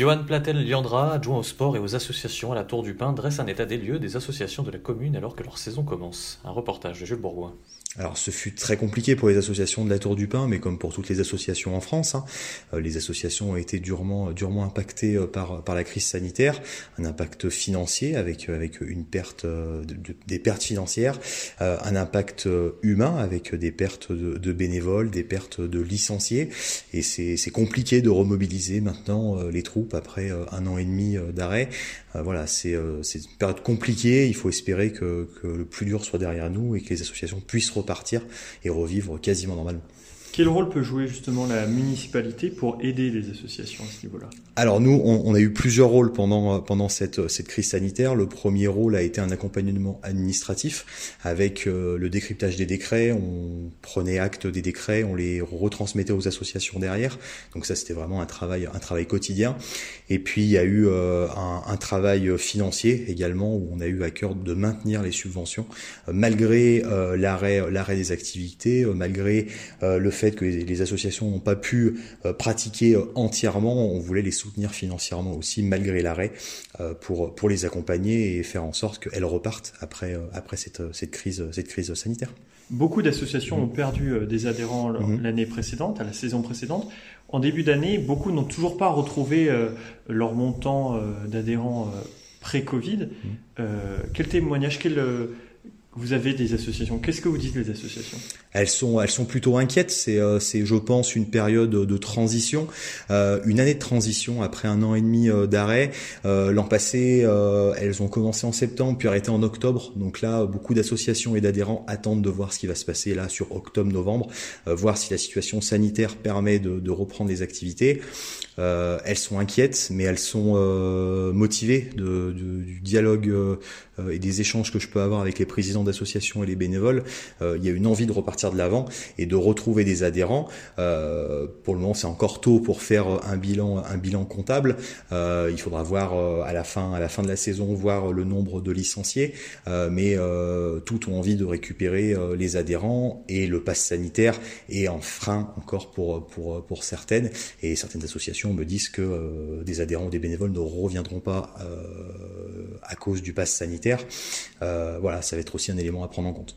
Johan Platel-Liandra, adjoint au sport et aux associations à la Tour du Pin, dresse un état des lieux des associations de la commune alors que leur saison commence. Un reportage de Jules Bourgoin. Alors ce fut très compliqué pour les associations de la Tour du Pin, mais comme pour toutes les associations en France, hein, euh, les associations ont été durement, durement impactées euh, par, par la crise sanitaire, un impact financier avec, euh, avec une perte, des pertes financières, un impact humain avec des pertes de, de bénévoles, des pertes de licenciés, et c'est compliqué de remobiliser maintenant les troupes après un an et demi d'arrêt. Voilà, c'est une période compliquée, il faut espérer que, que le plus dur soit derrière nous et que les associations puissent repartir et revivre quasiment normalement. Quel rôle peut jouer justement la municipalité pour aider les associations à ce niveau-là? Alors nous, on, a eu plusieurs rôles pendant pendant cette cette crise sanitaire. Le premier rôle a été un accompagnement administratif avec euh, le décryptage des décrets. On prenait acte des décrets, on les retransmettait aux associations derrière. Donc ça, c'était vraiment un travail un travail quotidien. Et puis il y a eu euh, un, travail financier également où on a eu à cœur de maintenir les subventions euh, malgré l'arrêt l'arrêt des activités, malgré le fait que les, associations n'ont pas pu euh, pratiquer euh, entièrement, on voulait les soutenir financièrement aussi malgré l'arrêt euh, pour pour les accompagner et faire en sorte qu'elles repartent après après cette cette crise cette crise sanitaire. Beaucoup d'associations mmh. ont perdu des adhérents mmh. l'année précédente, à la saison précédente. En début d'année, beaucoup n'ont toujours pas retrouvé leur montant d'adhérents pré-Covid. Mmh. Quel témoignage, quel vous avez des associations. Qu'est-ce que vous dites les associations? Elles sont, elles sont plutôt inquiètes. C'est, euh, c'est, je pense, une période de transition, euh, une année de transition après un an et demi euh, d'arrêt. Euh, l'an passé, euh, elles ont commencé en septembre, puis arrêté en octobre. Donc là, beaucoup d'associations et d'adhérents attendent de voir ce qui va se passer là sur octobre-novembre, voir si la situation sanitaire permet de, de reprendre les activités. elles sont inquiètes, mais elles sont motivées de, de, du dialogue et des échanges que je peux avoir avec les présidents d'associations et les bénévoles, euh, il y a une envie de repartir de l'avant et de retrouver des adhérents. Euh, pour le moment, c'est encore tôt pour faire un bilan, un bilan comptable. Euh, il faudra voir à la fin, à la fin de la saison, voir le nombre de licenciés. mais tout ont envie de récupérer les adhérents et le pass sanitaire est un frein encore pour pour pour certaines et certaines associations me disent que des adhérents ou des bénévoles ne reviendront pas à cause du pass sanitaire. voilà, ça va être aussi un élément à prendre en compte.